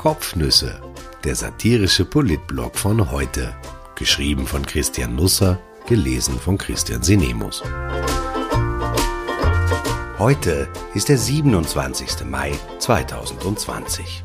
Kopfnüsse, der satirische Politblog von heute. Geschrieben von Christian Nusser, gelesen von Christian Sinemus. Heute ist der 27. Mai 2020.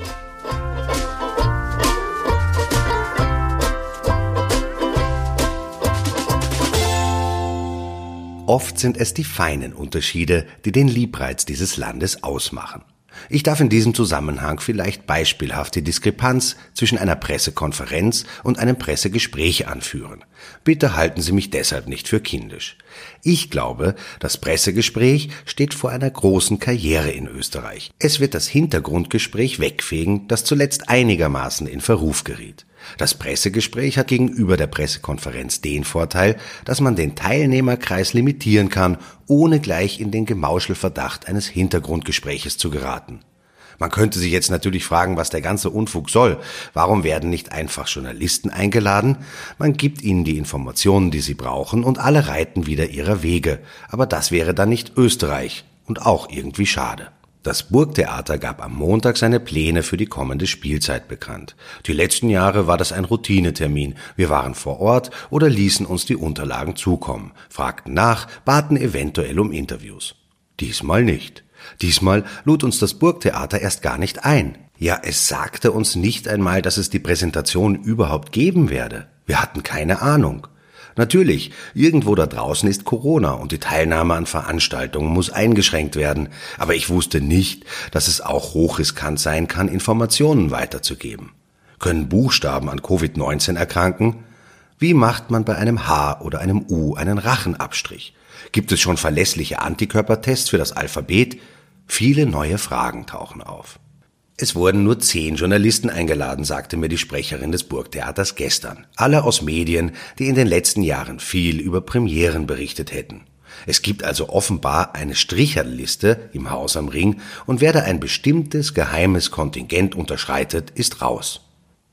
Oft sind es die feinen Unterschiede, die den Liebreiz dieses Landes ausmachen. Ich darf in diesem Zusammenhang vielleicht beispielhaft die Diskrepanz zwischen einer Pressekonferenz und einem Pressegespräch anführen. Bitte halten Sie mich deshalb nicht für kindisch. Ich glaube, das Pressegespräch steht vor einer großen Karriere in Österreich. Es wird das Hintergrundgespräch wegfegen, das zuletzt einigermaßen in Verruf geriet. Das Pressegespräch hat gegenüber der Pressekonferenz den Vorteil, dass man den Teilnehmerkreis limitieren kann, ohne gleich in den Gemauschelverdacht eines Hintergrundgespräches zu geraten. Man könnte sich jetzt natürlich fragen, was der ganze Unfug soll. Warum werden nicht einfach Journalisten eingeladen? Man gibt ihnen die Informationen, die sie brauchen, und alle reiten wieder ihrer Wege. Aber das wäre dann nicht Österreich und auch irgendwie schade. Das Burgtheater gab am Montag seine Pläne für die kommende Spielzeit bekannt. Die letzten Jahre war das ein Routinetermin. Wir waren vor Ort oder ließen uns die Unterlagen zukommen, fragten nach, baten eventuell um Interviews. Diesmal nicht. Diesmal lud uns das Burgtheater erst gar nicht ein. Ja, es sagte uns nicht einmal, dass es die Präsentation überhaupt geben werde. Wir hatten keine Ahnung. Natürlich, irgendwo da draußen ist Corona und die Teilnahme an Veranstaltungen muss eingeschränkt werden, aber ich wusste nicht, dass es auch hochriskant sein kann, Informationen weiterzugeben. Können Buchstaben an Covid-19 erkranken? Wie macht man bei einem H oder einem U einen Rachenabstrich? Gibt es schon verlässliche Antikörpertests für das Alphabet? Viele neue Fragen tauchen auf. Es wurden nur zehn Journalisten eingeladen, sagte mir die Sprecherin des Burgtheaters gestern. Alle aus Medien, die in den letzten Jahren viel über Premieren berichtet hätten. Es gibt also offenbar eine Stricherliste im Haus am Ring und wer da ein bestimmtes geheimes Kontingent unterschreitet, ist raus.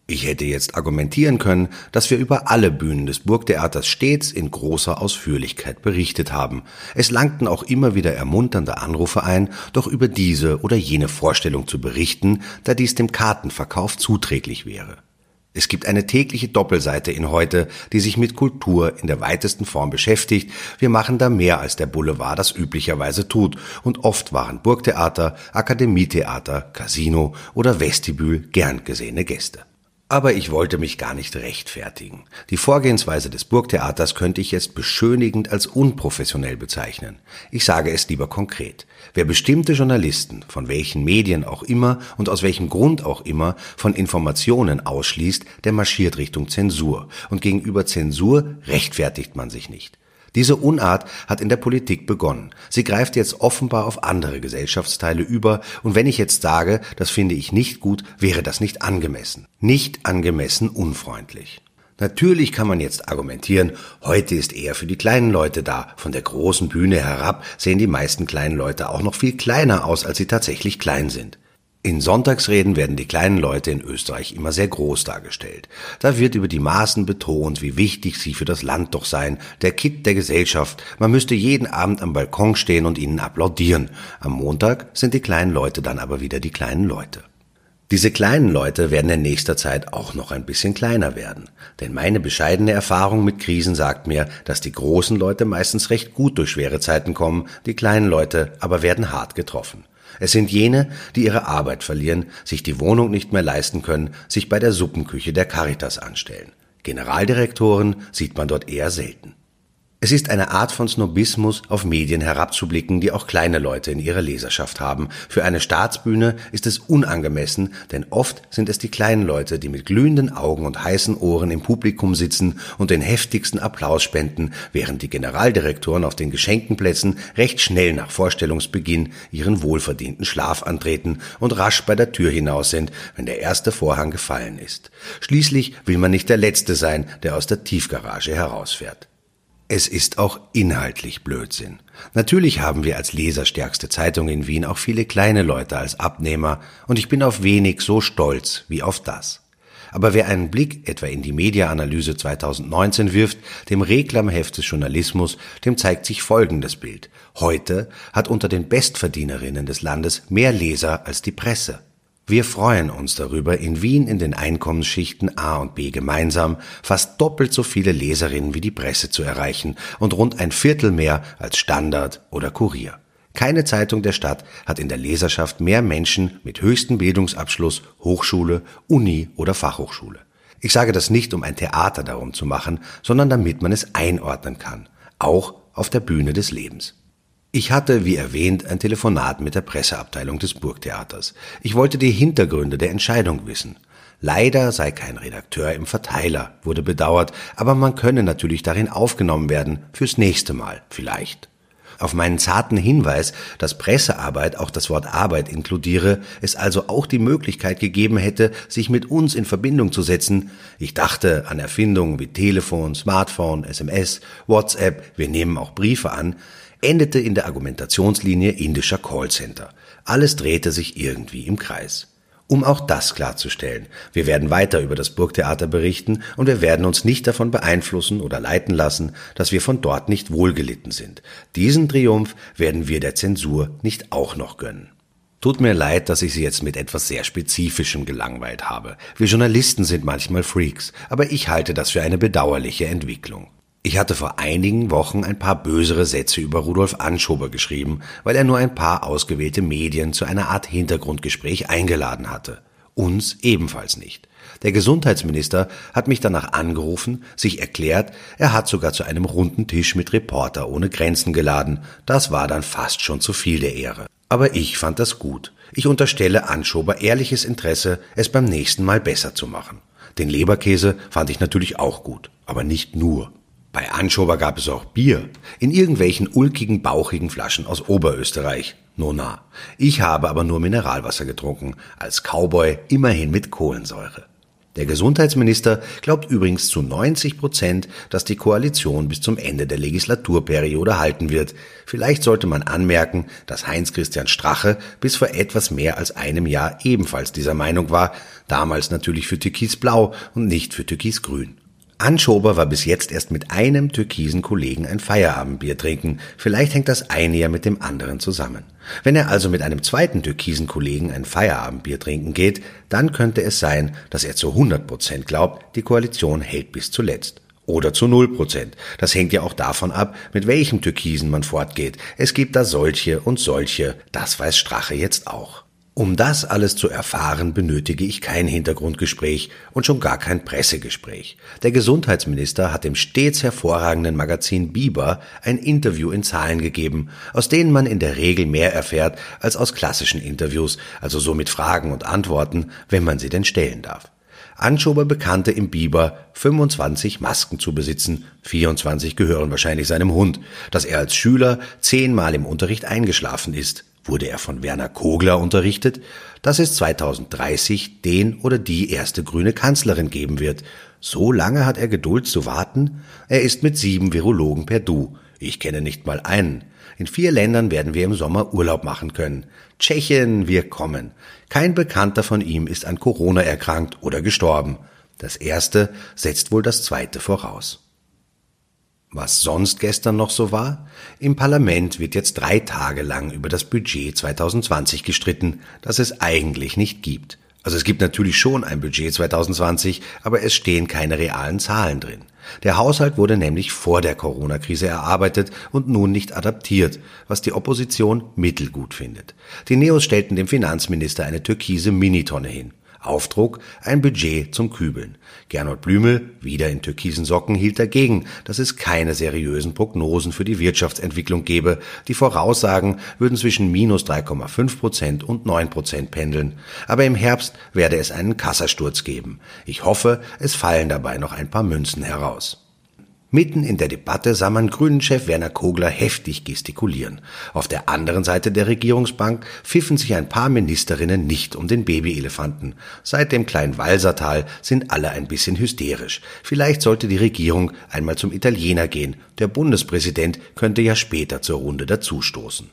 Ich hätte jetzt argumentieren können, dass wir über alle Bühnen des Burgtheaters stets in großer Ausführlichkeit berichtet haben. Es langten auch immer wieder ermunternde Anrufe ein, doch über diese oder jene Vorstellung zu berichten, da dies dem Kartenverkauf zuträglich wäre. Es gibt eine tägliche Doppelseite in heute, die sich mit Kultur in der weitesten Form beschäftigt. Wir machen da mehr, als der Boulevard das üblicherweise tut. Und oft waren Burgtheater, Akademietheater, Casino oder Vestibül gern gesehene Gäste. Aber ich wollte mich gar nicht rechtfertigen. Die Vorgehensweise des Burgtheaters könnte ich jetzt beschönigend als unprofessionell bezeichnen. Ich sage es lieber konkret. Wer bestimmte Journalisten, von welchen Medien auch immer und aus welchem Grund auch immer, von Informationen ausschließt, der marschiert Richtung Zensur. Und gegenüber Zensur rechtfertigt man sich nicht. Diese Unart hat in der Politik begonnen. Sie greift jetzt offenbar auf andere Gesellschaftsteile über, und wenn ich jetzt sage, das finde ich nicht gut, wäre das nicht angemessen. Nicht angemessen unfreundlich. Natürlich kann man jetzt argumentieren, heute ist er für die kleinen Leute da. Von der großen Bühne herab sehen die meisten kleinen Leute auch noch viel kleiner aus, als sie tatsächlich klein sind. In Sonntagsreden werden die kleinen Leute in Österreich immer sehr groß dargestellt. Da wird über die Maßen betont, wie wichtig sie für das Land doch seien, der Kitt der Gesellschaft. Man müsste jeden Abend am Balkon stehen und ihnen applaudieren. Am Montag sind die kleinen Leute dann aber wieder die kleinen Leute. Diese kleinen Leute werden in nächster Zeit auch noch ein bisschen kleiner werden. Denn meine bescheidene Erfahrung mit Krisen sagt mir, dass die großen Leute meistens recht gut durch schwere Zeiten kommen, die kleinen Leute aber werden hart getroffen. Es sind jene, die ihre Arbeit verlieren, sich die Wohnung nicht mehr leisten können, sich bei der Suppenküche der Caritas anstellen. Generaldirektoren sieht man dort eher selten. Es ist eine Art von Snobismus, auf Medien herabzublicken, die auch kleine Leute in ihrer Leserschaft haben. Für eine Staatsbühne ist es unangemessen, denn oft sind es die kleinen Leute, die mit glühenden Augen und heißen Ohren im Publikum sitzen und den heftigsten Applaus spenden, während die Generaldirektoren auf den geschenkten Plätzen recht schnell nach Vorstellungsbeginn ihren wohlverdienten Schlaf antreten und rasch bei der Tür hinaus sind, wenn der erste Vorhang gefallen ist. Schließlich will man nicht der Letzte sein, der aus der Tiefgarage herausfährt. Es ist auch inhaltlich Blödsinn. Natürlich haben wir als leserstärkste Zeitung in Wien auch viele kleine Leute als Abnehmer und ich bin auf wenig so stolz wie auf das. Aber wer einen Blick etwa in die Mediaanalyse 2019 wirft, dem Reklamheft des Journalismus, dem zeigt sich folgendes Bild. Heute hat unter den Bestverdienerinnen des Landes mehr Leser als die Presse. Wir freuen uns darüber, in Wien in den Einkommensschichten A und B gemeinsam fast doppelt so viele Leserinnen wie die Presse zu erreichen und rund ein Viertel mehr als Standard oder Kurier. Keine Zeitung der Stadt hat in der Leserschaft mehr Menschen mit höchstem Bildungsabschluss, Hochschule, Uni oder Fachhochschule. Ich sage das nicht, um ein Theater darum zu machen, sondern damit man es einordnen kann, auch auf der Bühne des Lebens. Ich hatte, wie erwähnt, ein Telefonat mit der Presseabteilung des Burgtheaters. Ich wollte die Hintergründe der Entscheidung wissen. Leider sei kein Redakteur im Verteiler, wurde bedauert, aber man könne natürlich darin aufgenommen werden, fürs nächste Mal vielleicht. Auf meinen zarten Hinweis, dass Pressearbeit auch das Wort Arbeit inkludiere, es also auch die Möglichkeit gegeben hätte, sich mit uns in Verbindung zu setzen. Ich dachte an Erfindungen wie Telefon, Smartphone, SMS, WhatsApp, wir nehmen auch Briefe an, endete in der Argumentationslinie indischer Callcenter. Alles drehte sich irgendwie im Kreis. Um auch das klarzustellen, wir werden weiter über das Burgtheater berichten und wir werden uns nicht davon beeinflussen oder leiten lassen, dass wir von dort nicht wohlgelitten sind. Diesen Triumph werden wir der Zensur nicht auch noch gönnen. Tut mir leid, dass ich Sie jetzt mit etwas sehr Spezifischem gelangweilt habe. Wir Journalisten sind manchmal Freaks, aber ich halte das für eine bedauerliche Entwicklung. Ich hatte vor einigen Wochen ein paar bösere Sätze über Rudolf Anschober geschrieben, weil er nur ein paar ausgewählte Medien zu einer Art Hintergrundgespräch eingeladen hatte. Uns ebenfalls nicht. Der Gesundheitsminister hat mich danach angerufen, sich erklärt, er hat sogar zu einem runden Tisch mit Reporter ohne Grenzen geladen. Das war dann fast schon zu viel der Ehre. Aber ich fand das gut. Ich unterstelle Anschober ehrliches Interesse, es beim nächsten Mal besser zu machen. Den Leberkäse fand ich natürlich auch gut, aber nicht nur. Bei Anschober gab es auch Bier, in irgendwelchen ulkigen, bauchigen Flaschen aus Oberösterreich. Nona. Ich habe aber nur Mineralwasser getrunken, als Cowboy immerhin mit Kohlensäure. Der Gesundheitsminister glaubt übrigens zu 90 Prozent, dass die Koalition bis zum Ende der Legislaturperiode halten wird. Vielleicht sollte man anmerken, dass Heinz-Christian Strache bis vor etwas mehr als einem Jahr ebenfalls dieser Meinung war, damals natürlich für Türkisblau und nicht für Türkisgrün. Anschober war bis jetzt erst mit einem türkisen Kollegen ein Feierabendbier trinken. Vielleicht hängt das eine ja mit dem anderen zusammen. Wenn er also mit einem zweiten türkisen Kollegen ein Feierabendbier trinken geht, dann könnte es sein, dass er zu 100 Prozent glaubt, die Koalition hält bis zuletzt. Oder zu 0 Prozent. Das hängt ja auch davon ab, mit welchem Türkisen man fortgeht. Es gibt da solche und solche. Das weiß Strache jetzt auch. Um das alles zu erfahren, benötige ich kein Hintergrundgespräch und schon gar kein Pressegespräch. Der Gesundheitsminister hat dem stets hervorragenden Magazin Biber ein Interview in Zahlen gegeben, aus denen man in der Regel mehr erfährt als aus klassischen Interviews, also so mit Fragen und Antworten, wenn man sie denn stellen darf. Anschober bekannte im Biber 25 Masken zu besitzen, 24 gehören wahrscheinlich seinem Hund, dass er als Schüler zehnmal im Unterricht eingeschlafen ist, Wurde er von Werner Kogler unterrichtet, dass es 2030 den oder die erste grüne Kanzlerin geben wird. So lange hat er Geduld zu warten? Er ist mit sieben Virologen per Du. Ich kenne nicht mal einen. In vier Ländern werden wir im Sommer Urlaub machen können. Tschechien, wir kommen. Kein Bekannter von ihm ist an Corona erkrankt oder gestorben. Das erste setzt wohl das zweite voraus. Was sonst gestern noch so war? Im Parlament wird jetzt drei Tage lang über das Budget 2020 gestritten, das es eigentlich nicht gibt. Also es gibt natürlich schon ein Budget 2020, aber es stehen keine realen Zahlen drin. Der Haushalt wurde nämlich vor der Corona-Krise erarbeitet und nun nicht adaptiert, was die Opposition mittelgut findet. Die Neos stellten dem Finanzminister eine türkise Minitonne hin. Aufdruck ein Budget zum Kübeln. Gernot Blümel, wieder in türkisen Socken, hielt dagegen, dass es keine seriösen Prognosen für die Wirtschaftsentwicklung gebe. Die Voraussagen würden zwischen minus 3,5 Prozent und 9 Prozent pendeln. Aber im Herbst werde es einen Kassasturz geben. Ich hoffe, es fallen dabei noch ein paar Münzen heraus. Mitten in der Debatte sah man Grünen-Chef Werner Kogler heftig gestikulieren. Auf der anderen Seite der Regierungsbank pfiffen sich ein paar Ministerinnen nicht um den Babyelefanten. Seit dem kleinen Walsertal sind alle ein bisschen hysterisch. Vielleicht sollte die Regierung einmal zum Italiener gehen. Der Bundespräsident könnte ja später zur Runde dazustoßen.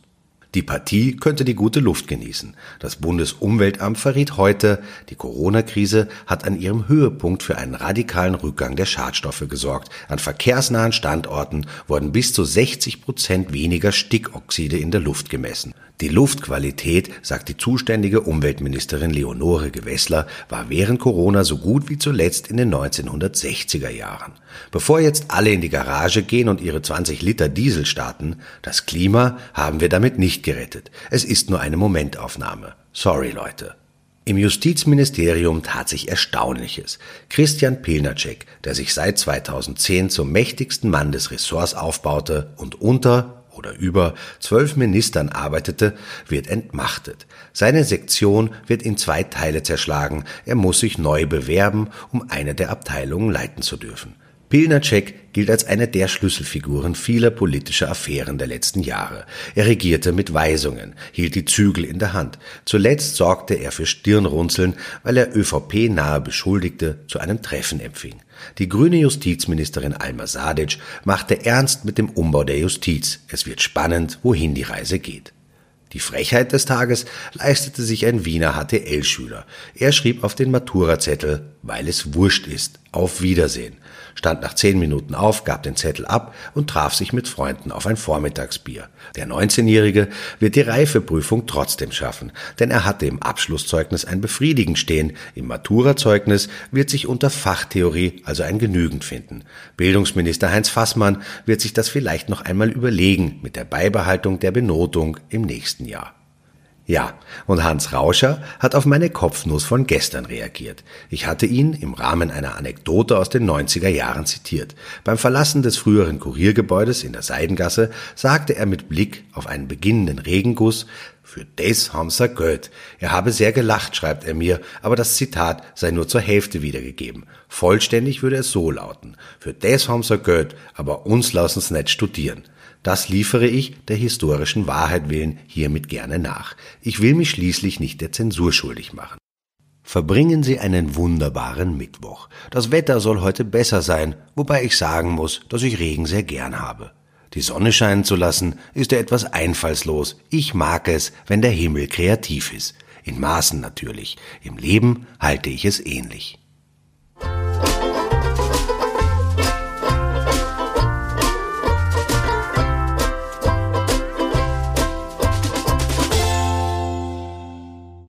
Die Partie könnte die gute Luft genießen. Das Bundesumweltamt verriet heute, die Corona-Krise hat an ihrem Höhepunkt für einen radikalen Rückgang der Schadstoffe gesorgt. An verkehrsnahen Standorten wurden bis zu 60 Prozent weniger Stickoxide in der Luft gemessen. Die Luftqualität, sagt die zuständige Umweltministerin Leonore Gewessler, war während Corona so gut wie zuletzt in den 1960er Jahren. Bevor jetzt alle in die Garage gehen und ihre 20 Liter Diesel starten, das Klima haben wir damit nicht gerettet. Es ist nur eine Momentaufnahme. Sorry, Leute. Im Justizministerium tat sich Erstaunliches. Christian Pilnacek, der sich seit 2010 zum mächtigsten Mann des Ressorts aufbaute und unter oder über zwölf Ministern arbeitete, wird entmachtet. Seine Sektion wird in zwei Teile zerschlagen. Er muss sich neu bewerben, um eine der Abteilungen leiten zu dürfen. Pilnacek gilt als eine der Schlüsselfiguren vieler politischer Affären der letzten Jahre. Er regierte mit Weisungen, hielt die Zügel in der Hand. Zuletzt sorgte er für Stirnrunzeln, weil er ÖVP-nahe Beschuldigte zu einem Treffen empfing. Die grüne Justizministerin Alma Sadic machte ernst mit dem Umbau der Justiz. Es wird spannend, wohin die Reise geht. Die Frechheit des Tages leistete sich ein Wiener HTL-Schüler. Er schrieb auf den Maturazettel, weil es wurscht ist, auf Wiedersehen stand nach zehn Minuten auf, gab den Zettel ab und traf sich mit Freunden auf ein Vormittagsbier. Der 19-Jährige wird die Reifeprüfung trotzdem schaffen, denn er hatte im Abschlusszeugnis ein Befriedigen stehen, im Maturazeugnis wird sich unter Fachtheorie also ein Genügend finden. Bildungsminister Heinz Fassmann wird sich das vielleicht noch einmal überlegen mit der Beibehaltung der Benotung im nächsten Jahr. Ja, und Hans Rauscher hat auf meine Kopfnuss von gestern reagiert. Ich hatte ihn im Rahmen einer Anekdote aus den 90er Jahren zitiert. Beim Verlassen des früheren Kuriergebäudes in der Seidengasse sagte er mit Blick auf einen beginnenden Regenguss, für des haben sie Geld. Er habe sehr gelacht, schreibt er mir, aber das Zitat sei nur zur Hälfte wiedergegeben. Vollständig würde es so lauten. Für des haben sie Geld, aber uns lassen's nicht studieren. Das liefere ich der historischen Wahrheit willen hiermit gerne nach. Ich will mich schließlich nicht der Zensur schuldig machen. Verbringen Sie einen wunderbaren Mittwoch. Das Wetter soll heute besser sein, wobei ich sagen muss, dass ich Regen sehr gern habe. Die Sonne scheinen zu lassen, ist ja etwas einfallslos. Ich mag es, wenn der Himmel kreativ ist. In Maßen natürlich. Im Leben halte ich es ähnlich.